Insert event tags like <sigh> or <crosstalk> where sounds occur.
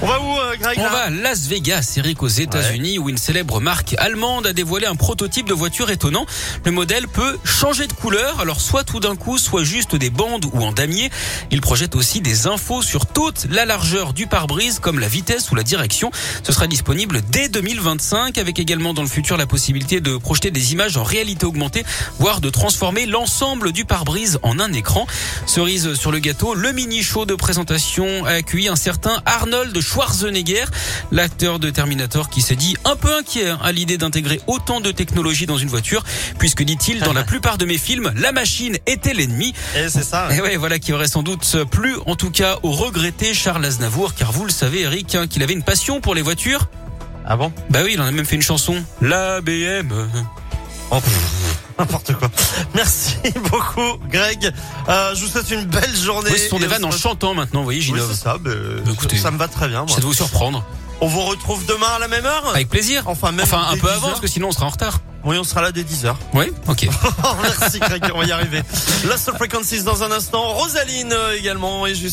On va où, euh, Greg On va à Las Vegas, Eric, aux États-Unis, où une célèbre marque allemande a dévoilé un prototype de voiture étonnant. Le modèle peut changer de couleur, alors soit tout d'un coup, soit juste des bandes ou en damier. Il projette aussi des infos sur toute la largeur du pare-brise, comme la vitesse ou la direction. Ce sera disponible dès 2025, avec également dans le futur la possibilité de projeter des images en réalité augmentée, voire de transformer l'ensemble du pare-brise en un écran. Cerise sur le gâteau, le mini show de présentation a accueilli un certain Arnold Schwarzenegger, l'acteur de Terminator qui s'est dit un peu inquiet hein, à l'idée d'intégrer autant de technologie dans une voiture, puisque dit-il, dans la <laughs> plupart de mes films, la machine était l'ennemi. Et c'est ça. Et ouais, voilà qui aurait sans doute plu, en tout cas, au regretté Charles Aznavour, car vous le savez, Eric, hein, qu'il avait une passion pour les voitures. Ah bon? Bah oui, il en a même fait une chanson. La BM. Oh, N'importe quoi. Merci <laughs> beaucoup, Greg. Euh, je vous souhaite une belle journée. Oui, ce sont des vannes en chantant maintenant, vous voyez, Oui, j'innove. c'est ça. bah, Écoutez, ça me va très bien. moi. J'essaie de vous surprendre. On vous retrouve demain à la même heure Avec plaisir. Enfin, même Enfin, un peu 10 avant, parce que sinon on sera en retard. Oui, on sera là dès 10h. Oui, ok. <laughs> Merci, Greg. On va y arriver. Lost Frequencies dans un instant. Rosaline euh, également. Et juste